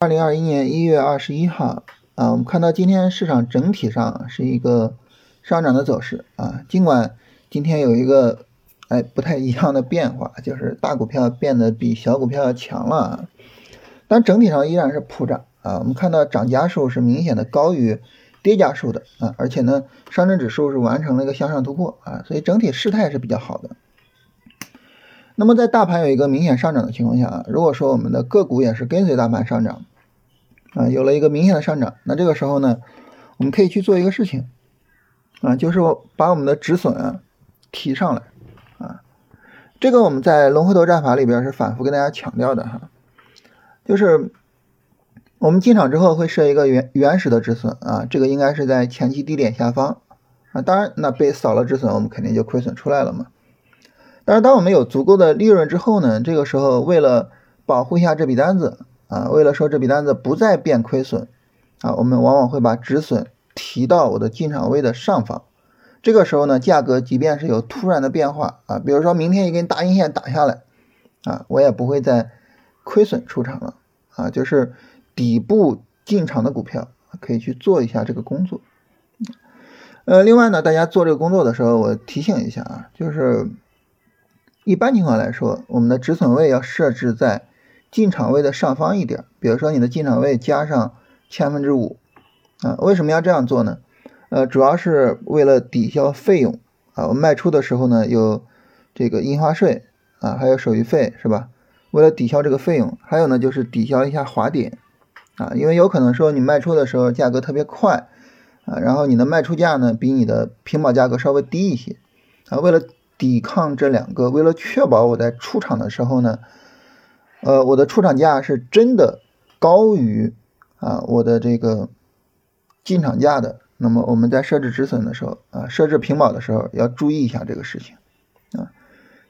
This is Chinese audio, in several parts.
二零二一年一月二十一号啊，我们看到今天市场整体上是一个上涨的走势啊，尽管今天有一个哎不太一样的变化，就是大股票变得比小股票要强了，但整体上依然是普涨啊。我们看到涨家数是明显的高于跌家数的啊，而且呢，上证指数是完成了一个向上突破啊，所以整体事态是比较好的。那么在大盘有一个明显上涨的情况下啊，如果说我们的个股也是跟随大盘上涨，啊，有了一个明显的上涨，那这个时候呢，我们可以去做一个事情，啊，就是把我们的止损啊提上来，啊，这个我们在龙回头战法里边是反复跟大家强调的哈，就是我们进场之后会设一个原原始的止损啊，这个应该是在前期低点下方啊，当然那被扫了止损，我们肯定就亏损出来了嘛。但是，当我们有足够的利润之后呢？这个时候，为了保护一下这笔单子啊，为了说这笔单子不再变亏损啊，我们往往会把止损提到我的进场位的上方。这个时候呢，价格即便是有突然的变化啊，比如说明天一根大阴线打下来啊，我也不会再亏损出场了啊。就是底部进场的股票可以去做一下这个工作。呃，另外呢，大家做这个工作的时候，我提醒一下啊，就是。一般情况来说，我们的止损位要设置在进场位的上方一点，比如说你的进场位加上千分之五啊。为什么要这样做呢？呃，主要是为了抵消费用啊。我卖出的时候呢，有这个印花税啊，还有手续费，是吧？为了抵消这个费用，还有呢就是抵消一下滑点啊，因为有可能说你卖出的时候价格特别快啊，然后你的卖出价呢比你的平保价格稍微低一些啊，为了。抵抗这两个，为了确保我在出场的时候呢，呃，我的出厂价是真的高于啊我的这个进场价的，那么我们在设置止损的时候啊，设置平保的时候要注意一下这个事情啊，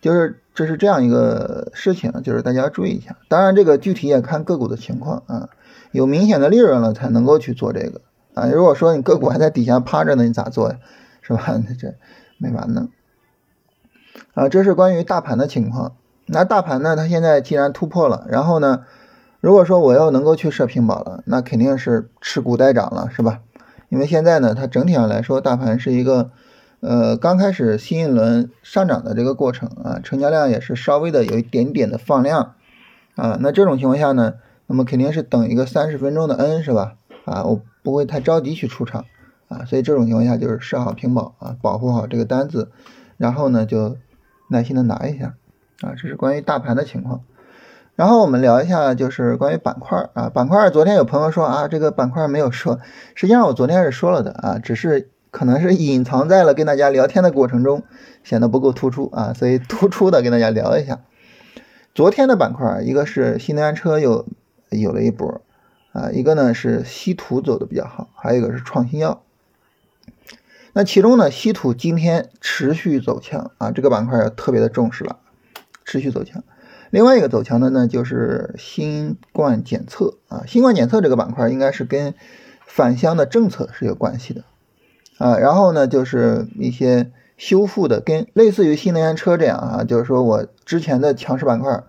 就是这是这样一个事情，就是大家注意一下。当然，这个具体也看个股的情况啊，有明显的利润了才能够去做这个啊。如果说你个股还在底下趴着呢，你咋做呀？是吧？这没完呢。啊，这是关于大盘的情况。那大盘呢？它现在既然突破了，然后呢，如果说我要能够去设平保了，那肯定是持股待涨了，是吧？因为现在呢，它整体上来说，大盘是一个呃刚开始新一轮上涨的这个过程啊，成交量也是稍微的有一点点的放量啊。那这种情况下呢，那么肯定是等一个三十分钟的 N 是吧？啊，我不会太着急去出场啊，所以这种情况下就是设好平保啊，保护好这个单子，然后呢就。耐心的拿一下，啊，这是关于大盘的情况。然后我们聊一下，就是关于板块啊，板块。昨天有朋友说啊，这个板块没有说，实际上我昨天是说了的啊，只是可能是隐藏在了跟大家聊天的过程中，显得不够突出啊，所以突出的跟大家聊一下。昨天的板块，一个是新能源车有有了一波啊，一个呢是稀土走的比较好，还有一个是创新药。那其中呢，稀土今天持续走强啊，这个板块特别的重视了，持续走强。另外一个走强的呢，就是新冠检测啊，新冠检测这个板块应该是跟返乡的政策是有关系的啊。然后呢，就是一些修复的，跟类似于新能源车这样啊，就是说我之前的强势板块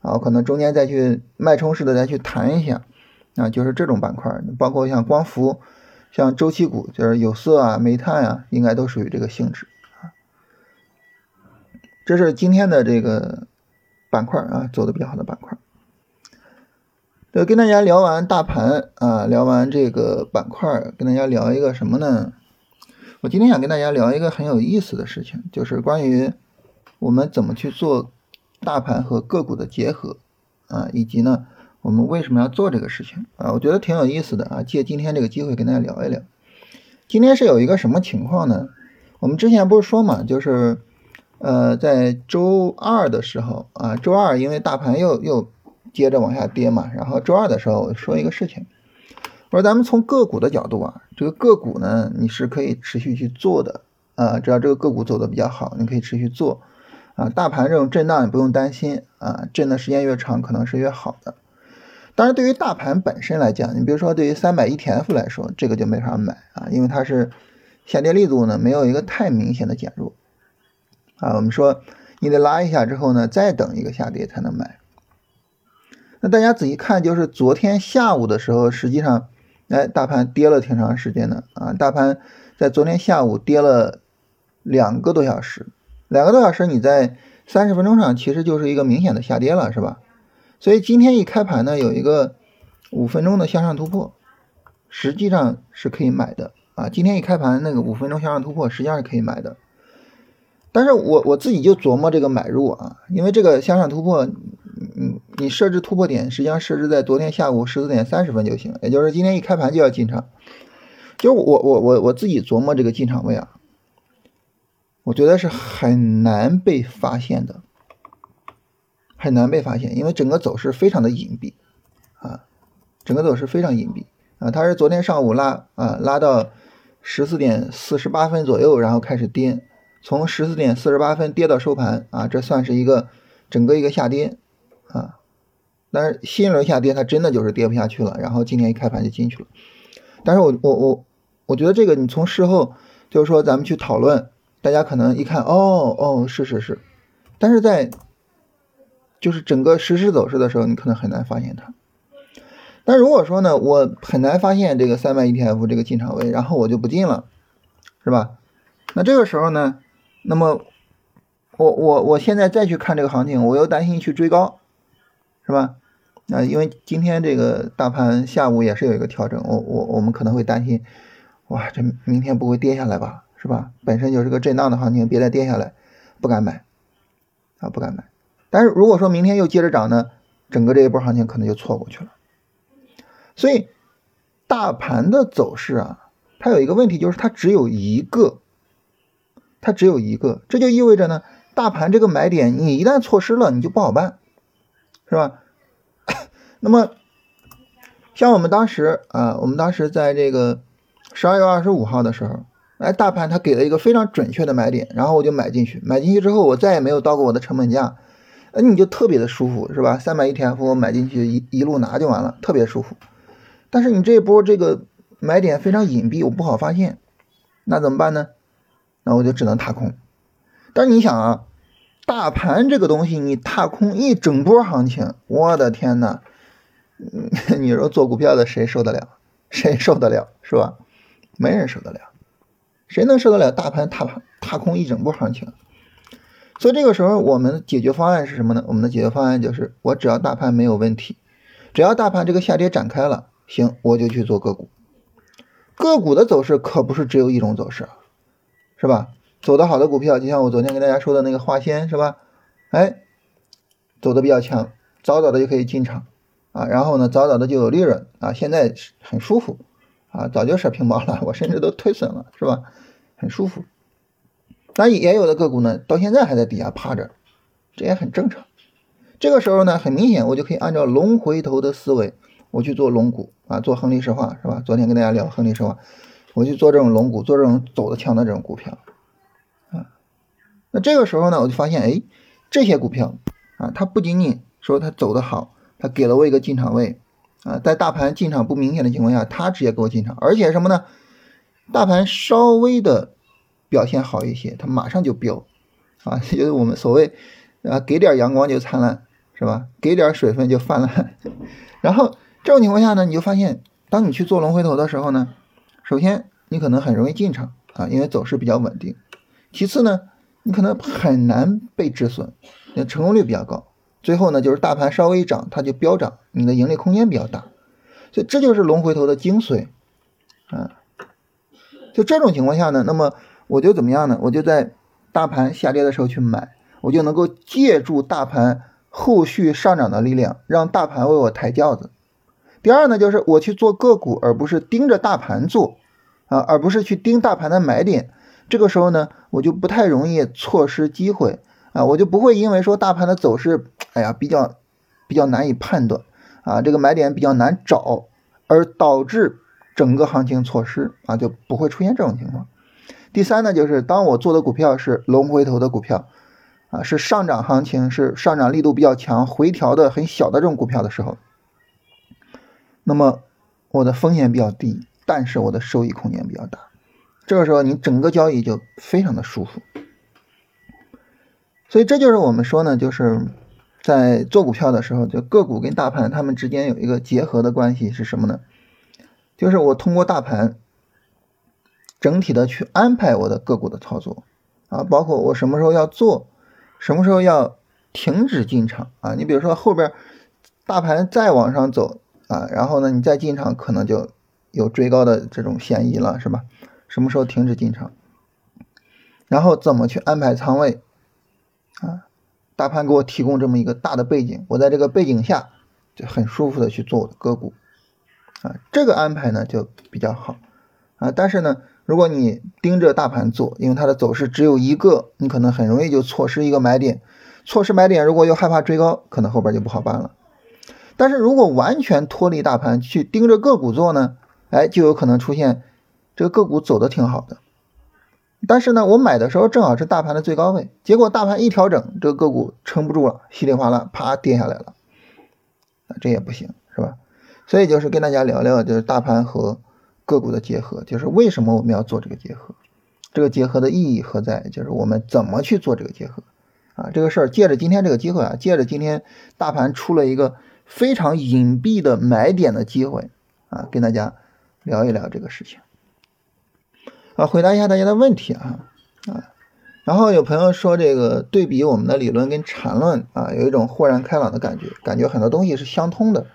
啊，可能中间再去脉冲式的再去弹一下啊，就是这种板块，包括像光伏。像周期股，就是有色啊、煤炭啊，应该都属于这个性质。这是今天的这个板块啊，走的比较好的板块。对，跟大家聊完大盘啊，聊完这个板块，跟大家聊一个什么呢？我今天想跟大家聊一个很有意思的事情，就是关于我们怎么去做大盘和个股的结合啊，以及呢。我们为什么要做这个事情啊？我觉得挺有意思的啊，借今天这个机会跟大家聊一聊。今天是有一个什么情况呢？我们之前不是说嘛，就是呃，在周二的时候啊，周二因为大盘又又接着往下跌嘛，然后周二的时候我说一个事情，我说咱们从个股的角度啊，这个个股呢你是可以持续去做的啊，只要这个个股走的比较好，你可以持续做啊。大盘这种震荡你不用担心啊，震的时间越长可能是越好的。当然，对于大盘本身来讲，你比如说对于三百 ETF 来说，这个就没法买啊，因为它是下跌力度呢没有一个太明显的减弱啊。我们说你得拉一下之后呢，再等一个下跌才能买那大家仔细看，就是昨天下午的时候，实际上，哎，大盘跌了挺长时间的啊，大盘在昨天下午跌了两个多小时，两个多小时你在三十分钟上其实就是一个明显的下跌了，是吧？所以今天一开盘呢，有一个五分钟的向上突破，实际上是可以买的啊。今天一开盘那个五分钟向上突破，实际上是可以买的。但是我我自己就琢磨这个买入啊，因为这个向上突破，嗯，你设置突破点，实际上设置在昨天下午十四点三十分就行，也就是今天一开盘就要进场。就我我我我自己琢磨这个进场位啊，我觉得是很难被发现的，很难被发现，因为整个走势非常的隐蔽啊，整个走势非常隐蔽啊，它是昨天上午拉啊拉到十四点四十八分左右，然后开始跌。从十四点四十八分跌到收盘啊，这算是一个整个一个下跌啊。但是新一轮下跌，它真的就是跌不下去了。然后今天一开盘就进去了。但是我我我我觉得这个你从事后就是说咱们去讨论，大家可能一看哦哦是是是，但是在就是整个实时走势的时候，你可能很难发现它。但如果说呢，我很难发现这个三百 ETF 这个进场位，然后我就不进了，是吧？那这个时候呢？那么，我我我现在再去看这个行情，我又担心去追高，是吧？啊，因为今天这个大盘下午也是有一个调整，我我我们可能会担心，哇，这明天不会跌下来吧？是吧？本身就是个震荡的行情，别再跌下来，不敢买，啊，不敢买。但是如果说明天又接着涨呢，整个这一波行情可能就错过去了。所以，大盘的走势啊，它有一个问题，就是它只有一个。它只有一个，这就意味着呢，大盘这个买点你一旦错失了，你就不好办，是吧？那么，像我们当时啊，我们当时在这个十二月二十五号的时候，哎，大盘它给了一个非常准确的买点，然后我就买进去，买进去之后我再也没有到过我的成本价，那你就特别的舒服，是吧？三百 ETF 我买进去一一路拿就完了，特别舒服。但是你这一波这个买点非常隐蔽，我不好发现，那怎么办呢？那我就只能踏空，但是你想啊，大盘这个东西，你踏空一整波行情，我的天呐，你说做股票的谁受得了？谁受得了？是吧？没人受得了，谁能受得了大盘踏踏空一整波行情？所以这个时候，我们的解决方案是什么呢？我们的解决方案就是，我只要大盘没有问题，只要大盘这个下跌展开了，行，我就去做个股。个股的走势可不是只有一种走势啊。是吧？走的好的股票，就像我昨天跟大家说的那个华仙，是吧？哎，走的比较强，早早的就可以进场啊，然后呢，早早的就有利润啊，现在很舒服啊，早就射平保了，我甚至都推损了，是吧？很舒服。那也有的个股呢，到现在还在底下趴着，这也很正常。这个时候呢，很明显，我就可以按照龙回头的思维，我去做龙股啊，做恒力石化，是吧？昨天跟大家聊恒力石化。我去做这种龙股，做这种走的强的这种股票，啊，那这个时候呢，我就发现，哎，这些股票啊，它不仅仅说它走的好，它给了我一个进场位，啊，在大盘进场不明显的情况下，它直接给我进场，而且什么呢？大盘稍微的表现好一些，它马上就飙，啊，就是我们所谓啊，给点阳光就灿烂，是吧？给点水分就泛滥。然后这种情况下呢，你就发现，当你去做龙回头的时候呢。首先，你可能很容易进场啊，因为走势比较稳定。其次呢，你可能很难被止损，那成功率比较高。最后呢，就是大盘稍微一涨，它就飙涨，你的盈利空间比较大。所以这就是龙回头的精髓啊。就这种情况下呢，那么我就怎么样呢？我就在大盘下跌的时候去买，我就能够借助大盘后续上涨的力量，让大盘为我抬轿子。第二呢，就是我去做个股，而不是盯着大盘做，啊，而不是去盯大盘的买点。这个时候呢，我就不太容易错失机会，啊，我就不会因为说大盘的走势，哎呀，比较比较难以判断，啊，这个买点比较难找，而导致整个行情错失，啊，就不会出现这种情况。第三呢，就是当我做的股票是龙回头的股票，啊，是上涨行情，是上涨力度比较强，回调的很小的这种股票的时候。那么我的风险比较低，但是我的收益空间比较大。这个时候你整个交易就非常的舒服。所以这就是我们说呢，就是在做股票的时候，就个股跟大盘它们之间有一个结合的关系是什么呢？就是我通过大盘整体的去安排我的个股的操作啊，包括我什么时候要做，什么时候要停止进场啊。你比如说后边大盘再往上走啊，然后呢你再进场可能就有追高的这种嫌疑了，是吧？什么时候停止进场？然后怎么去安排仓位啊？大盘给我提供这么一个大的背景，我在这个背景下就很舒服的去做我的个股啊，这个安排呢就比较好啊。但是呢，如果你盯着大盘做，因为它的走势只有一个，你可能很容易就错失一个买点，错失买点，如果又害怕追高，可能后边就不好办了。但是如果完全脱离大盘去盯着个股做呢，哎，就有可能出现这个个股走的挺好的。但是呢，我买的时候正好是大盘的最高位，结果大盘一调整，这个个股撑不住了，稀里哗啦啪跌下来了，啊，这也不行，是吧？所以就是跟大家聊聊，就是大盘和个股的结合，就是为什么我们要做这个结合，这个结合的意义何在？就是我们怎么去做这个结合，啊，这个事儿借着今天这个机会啊，借着今天大盘出了一个非常隐蔽的买点的机会啊，跟大家聊一聊这个事情。啊，回答一下大家的问题啊啊，然后有朋友说这个对比我们的理论跟缠论啊，有一种豁然开朗的感觉，感觉很多东西是相通的。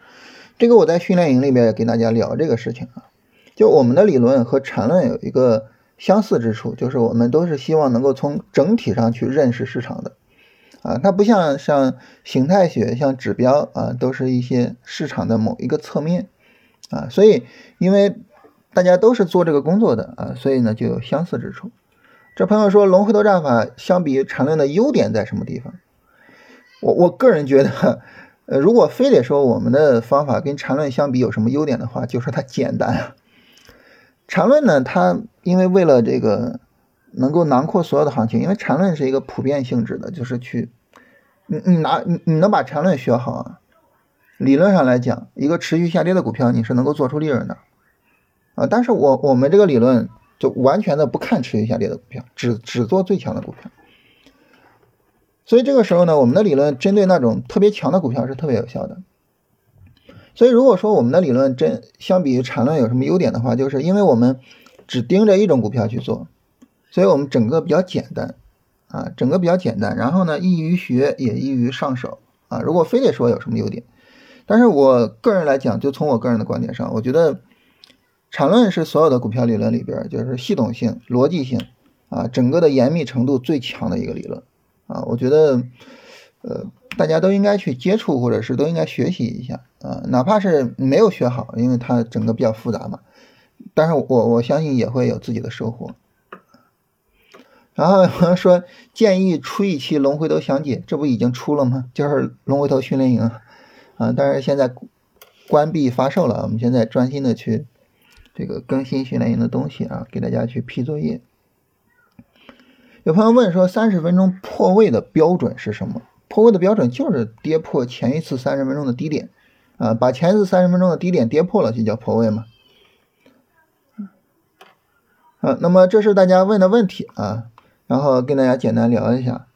这个我在训练营里边也跟大家聊这个事情啊，就我们的理论和缠论有一个相似之处，就是我们都是希望能够从整体上去认识市场的啊，它不像像形态学、像指标啊，都是一些市场的某一个侧面啊，所以因为。大家都是做这个工作的啊，所以呢就有相似之处。这朋友说龙回头战法相比缠论的优点在什么地方？我我个人觉得，呃，如果非得说我们的方法跟缠论相比有什么优点的话，就说它简单。缠论呢，它因为为了这个能够囊括所有的行情，因为缠论是一个普遍性质的，就是去你你拿你你能把缠论学好啊，理论上来讲，一个持续下跌的股票你是能够做出利润的。啊，但是我我们这个理论就完全的不看持续下跌的股票，只只做最强的股票。所以这个时候呢，我们的理论针对那种特别强的股票是特别有效的。所以如果说我们的理论真相比于缠论有什么优点的话，就是因为我们只盯着一种股票去做，所以我们整个比较简单啊，整个比较简单，然后呢易于学也易于上手啊。如果非得说有什么优点，但是我个人来讲，就从我个人的观点上，我觉得。缠论是所有的股票理论里边，就是系统性、逻辑性啊，整个的严密程度最强的一个理论啊。我觉得，呃，大家都应该去接触，或者是都应该学习一下啊。哪怕是没有学好，因为它整个比较复杂嘛，但是我我相信也会有自己的收获。然后说建议出一期龙回头详解，这不已经出了吗？就是龙回头训练营，啊但是现在关闭发售了，我们现在专心的去。这个更新训练营的东西啊，给大家去批作业。有朋友问说，三十分钟破位的标准是什么？破位的标准就是跌破前一次三十分钟的低点啊，把前一次三十分钟的低点跌破了就叫破位嘛。啊，那么这是大家问的问题啊，然后跟大家简单聊一下。